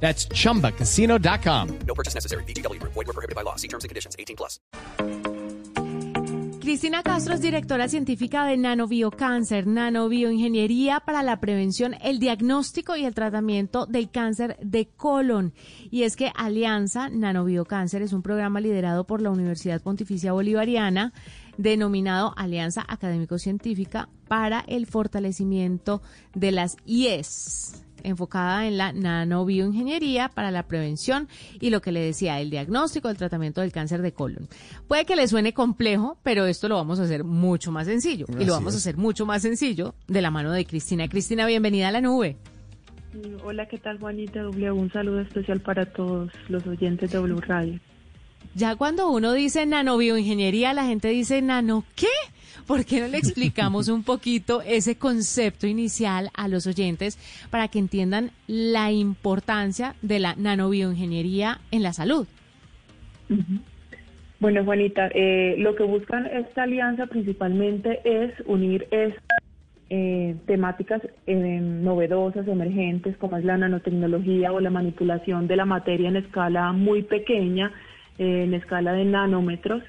That's chumbacasino.com. No purchase necessary. BGW. Void were prohibited by law. See terms and conditions. 18 plus. Cristina Castro es directora científica de Nanobiocáncer, Nanobioingeniería para la prevención, el diagnóstico y el tratamiento del cáncer de colon. Y es que Alianza Nanobiocáncer es un programa liderado por la Universidad Pontificia Bolivariana denominado Alianza Académico Científica para el fortalecimiento de las IES enfocada en la nanobioingeniería para la prevención y lo que le decía, el diagnóstico, el tratamiento del cáncer de colon. Puede que le suene complejo, pero esto lo vamos a hacer mucho más sencillo. y lo vamos a hacer mucho más sencillo de la mano de Cristina. Cristina, bienvenida a la nube. Hola, ¿qué tal Juanita W? Un saludo especial para todos los oyentes de W Radio. Ya cuando uno dice nanobioingeniería, la gente dice nano qué? ¿Por qué no le explicamos un poquito ese concepto inicial a los oyentes para que entiendan la importancia de la nanobioingeniería en la salud? Bueno, Juanita, eh, lo que buscan esta alianza principalmente es unir estas eh, temáticas eh, novedosas, emergentes, como es la nanotecnología o la manipulación de la materia en escala muy pequeña, en escala de nanómetros,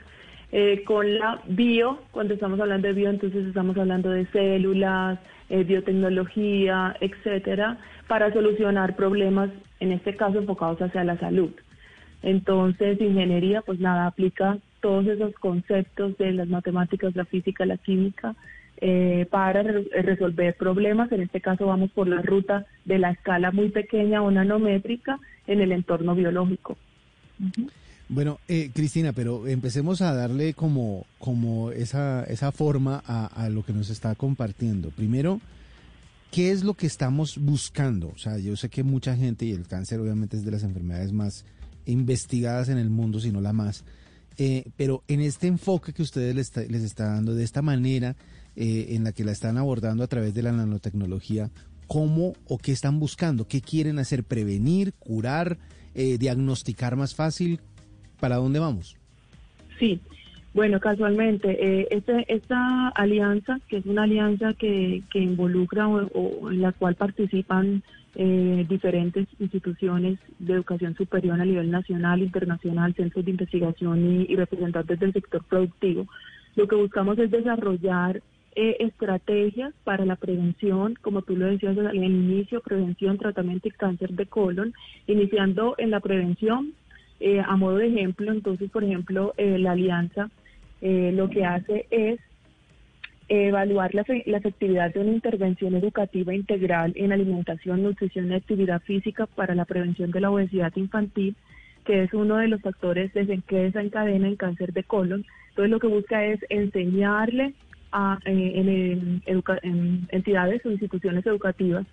eh, con la bio, cuando estamos hablando de bio, entonces estamos hablando de células, eh, biotecnología, etcétera, para solucionar problemas, en este caso enfocados hacia la salud. Entonces, ingeniería, pues nada, aplica todos esos conceptos de las matemáticas, la física, la química, eh, para resolver problemas. En este caso vamos por la ruta de la escala muy pequeña o nanométrica en el entorno biológico. Bueno, eh, Cristina, pero empecemos a darle como, como esa, esa forma a, lo que nos está compartiendo. Primero, ¿qué es lo que estamos buscando? O sea, yo sé que mucha gente, y el cáncer obviamente es de las enfermedades más investigadas en el mundo, si no la más, eh, pero en este enfoque que ustedes les está, les está dando, de esta manera eh, en la que la están abordando a través de la nanotecnología, ¿cómo o qué están buscando? ¿Qué quieren hacer? ¿Prevenir, curar, eh, diagnosticar más fácil? ¿Para dónde vamos? Sí, bueno, casualmente, eh, este, esta alianza, que es una alianza que, que involucra o, en la cual participan eh, diferentes instituciones de educación superior a nivel nacional, internacional, centros de investigación y, y representantes del sector productivo, lo que buscamos es desarrollar eh, estrategias para la prevención, como tú lo decías al inicio, prevención, tratamiento y cáncer de colon, iniciando en la prevención eh, a modo de ejemplo, entonces, por ejemplo, eh, la alianza eh, lo que hace es evaluar la, la, efectividad de una intervención educativa integral en alimentación, nutrición y actividad física para la prevención de la obesidad infantil, que es uno de los factores desde que desencadena el cáncer de colon. Entonces, lo que busca es enseñarle a, en, en, en, entidades o instituciones educativas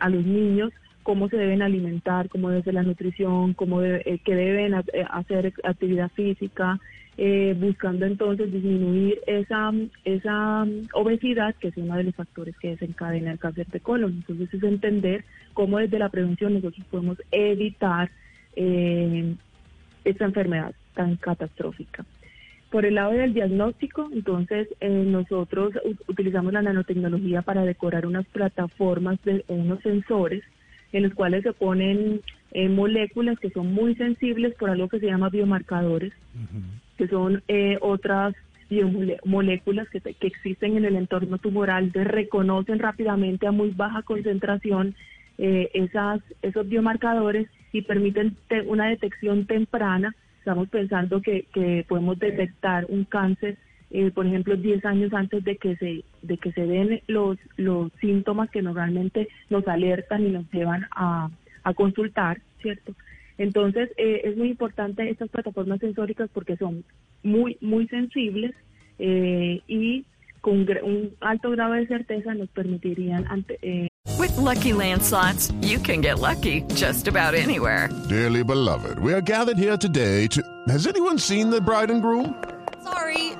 a los niños cómo se deben alimentar, cómo debe ser la nutrición, cómo debe, eh, que deben eh, hacer actividad física, eh, buscando entonces disminuir esa, esa obesidad, que es uno de los factores que desencadena el cáncer de colon. Entonces es entender cómo desde la prevención nosotros podemos evitar eh, esta enfermedad tan catastrófica. Por el lado del diagnóstico, entonces eh, nosotros utilizamos la nanotecnología para decorar unas plataformas de unos sensores en los cuales se ponen eh, moléculas que son muy sensibles por algo que se llama biomarcadores, uh -huh. que son eh, otras biomoléculas que, que, existen en el entorno tumoral, que reconocen rápidamente a muy baja concentración eh, esas, esos biomarcadores y permiten una detección temprana. Estamos pensando que, que podemos detectar un cáncer eh, por ejemplo, 10 años antes de que se de que se den los los síntomas que normalmente nos alertan y nos llevan a, a consultar, ¿cierto? Entonces, eh, es muy importante estas plataformas sensóricas porque son muy muy sensibles eh, y con un alto grado de certeza nos permitirían ante, With Lucky Land slots, you can get lucky just about anywhere. Dearly beloved, we are gathered here today to. Has anyone seen the bride and groom?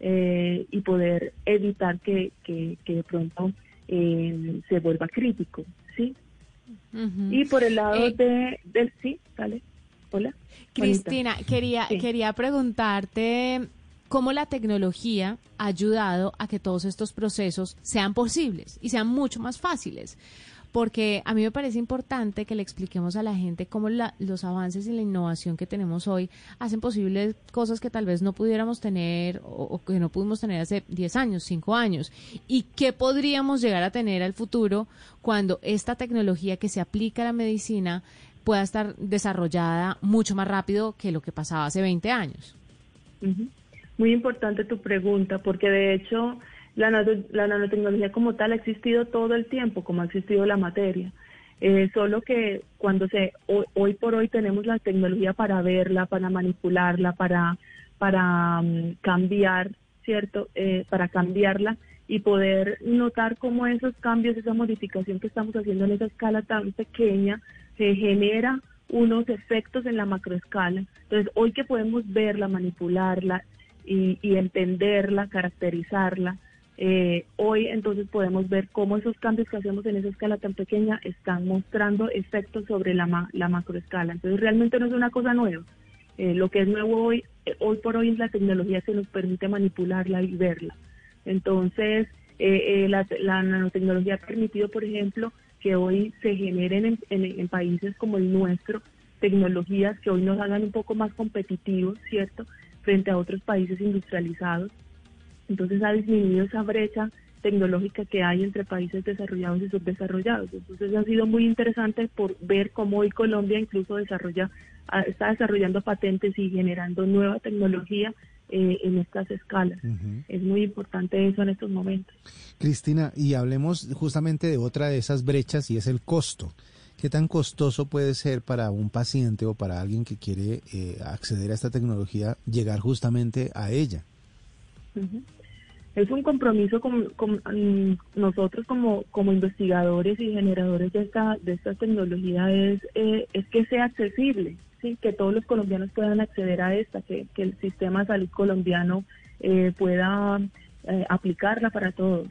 eh, y poder evitar que, que, que de pronto eh, se vuelva crítico, ¿sí? Y por el lado Eh, de, del... Sí, dale. Hola. Cristina, quería, Sí. quería preguntarte cómo la tecnología ha ayudado a que todos estos procesos sean posibles y sean mucho más fáciles. Porque a mí me parece importante que le expliquemos a la gente cómo la- los avances y la innovación que tenemos hoy hacen posibles cosas que tal vez no pudiéramos tener o, que no pudimos tener hace 10 años, 5 años. Y qué podríamos llegar a tener al futuro cuando esta tecnología que se aplica a la medicina pueda estar desarrollada mucho más rápido que lo que pasaba hace 20 años. Muy importante tu pregunta, porque de hecho la, la nanotecnología como tal ha existido todo el tiempo, como ha existido la materia. Eh, solo que cuando se hoy, hoy por hoy tenemos la tecnología para verla, para manipularla, para para mm, cambiar, cierto, Eh, para cambiarla y poder notar cómo esos cambios, esa modificación que estamos haciendo en esa escala tan pequeña se genera unos efectos en la macroescala. Entonces, hoy que podemos verla, manipularla y, y entenderla, caracterizarla, eh, hoy entonces podemos ver cómo esos cambios que hacemos en esa escala tan pequeña están mostrando efectos sobre la, ma- la macroescala. Entonces, realmente no es una cosa nueva. Eh, lo que es nuevo hoy, eh, hoy por hoy es la tecnología que nos permite manipularla y verla. Entonces, eh, la, la nanotecnología ha permitido, por ejemplo, que hoy se generen en, en- en países como el nuestro tecnologías que hoy nos hagan un poco más competitivos, ¿cierto?, frente a otros países industrializados. Entonces ha disminuido esa brecha tecnológica que hay entre países desarrollados y subdesarrollados. Entonces ha sido muy interesante por ver cómo hoy Colombia incluso desarrolla, ah, está desarrollando patentes y generando nueva tecnología eh, en estas escalas. Es muy importante eso en estos momentos. Cristina, y hablemos justamente de otra de esas brechas y es el costo. ¿Qué tan costoso puede ser para un paciente o para alguien que quiere eh, acceder a esta tecnología llegar justamente a ella? Ujú. Es un compromiso con, mm, nosotros como, como investigadores y generadores de esta, de esta tecnología es, eh, que sea accesible, ¿sí? que todos los colombianos puedan acceder a esta, que, que el sistema de salud colombiano eh, pueda eh, aplicarla para todos.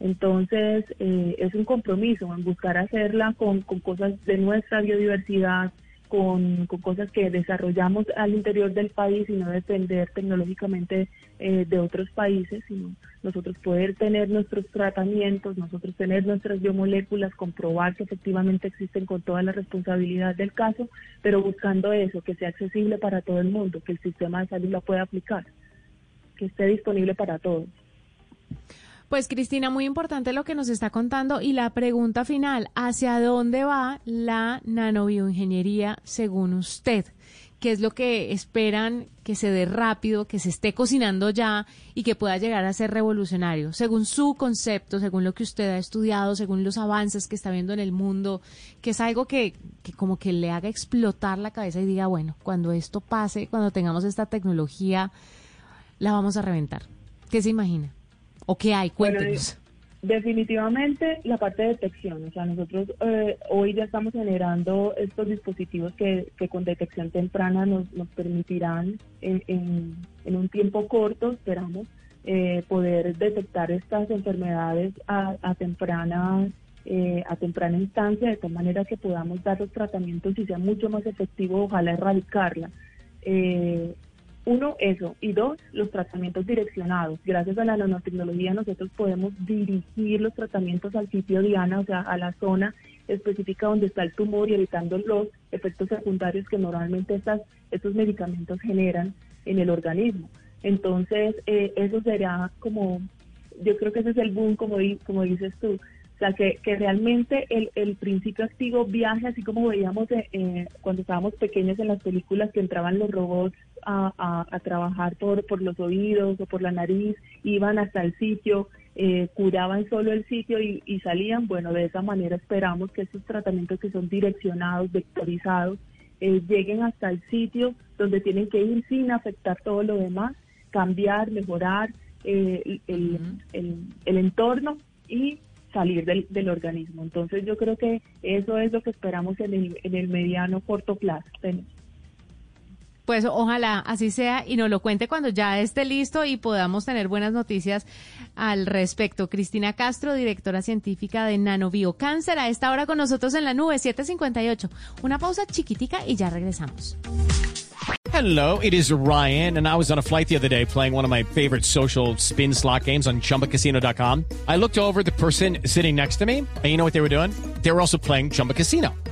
Entonces, eh, es un compromiso en buscar hacerla con, con cosas de nuestra biodiversidad, con, con cosas que desarrollamos al interior del país y no depender tecnológicamente eh, de otros países, sino nosotros poder tener nuestros tratamientos, nosotros tener nuestras biomoléculas, comprobar que efectivamente existen con toda la responsabilidad del caso, pero buscando eso, que sea accesible para todo el mundo, que el sistema de salud la pueda aplicar, que esté disponible para todos. Pues Cristina, muy importante lo que nos está contando y la pregunta final, ¿hacia dónde va la nanobioingeniería según usted? ¿Qué es lo que esperan que se dé rápido, que se esté cocinando ya y que pueda llegar a ser revolucionario? Según su concepto, según lo que usted ha estudiado, según los avances que está viendo en el mundo, que es algo que, que como que le haga explotar la cabeza y diga, bueno, cuando esto pase, cuando tengamos esta tecnología, la vamos a reventar. ¿Qué se imagina? ¿O qué hay? Bueno, Cuéntenos. Definitivamente la parte de detección, o sea, nosotros eh, hoy ya estamos generando estos dispositivos que, que con detección temprana nos, nos permitirán en, en- en un tiempo corto, esperamos, eh, poder detectar estas enfermedades a, a temprana eh, a temprana instancia, de tal manera que podamos dar los tratamientos y sea mucho más efectivo, ojalá erradicarla. Uno, eso. Y dos, los tratamientos direccionados. Gracias a la nanotecnología nosotros podemos dirigir los tratamientos al sitio diana, o sea, a la zona específica donde está el tumor y evitando los efectos secundarios que normalmente estas, estos medicamentos generan en el organismo. Entonces, eh, eso será como, yo creo que ese es el boom, como, como dices tú. sea, que, que realmente el, el principio activo viaje, así como veíamos eh, eh, cuando estábamos pequeños en las películas que entraban los robots a, a, a trabajar por, por los oídos o por la nariz, iban hasta el sitio, eh, curaban solo el sitio y, y salían. Bueno, de esa manera esperamos que estos tratamientos que son direccionados, vectorizados, eh, lleguen hasta el sitio donde tienen que ir sin afectar todo lo demás, cambiar, mejorar eh, el, el, el entorno y salir del, del organismo. Entonces yo creo que eso es lo que esperamos en el, en el mediano corto plazo. Pues ojalá así sea y nos lo cuente cuando ya esté listo y podamos tener buenas noticias al respecto. Cristina Castro, directora científica de Nanobiocáncer, a esta hora con nosotros en la nube 758. Una pausa chiquitica y ya regresamos. Hello, it is Ryan, and I was on a flight the other day playing one of my favorite social spin slot games on chumbacasino.com. I looked over the person sitting next to me, and you know what they were doing? They were also playing Chumba Casino.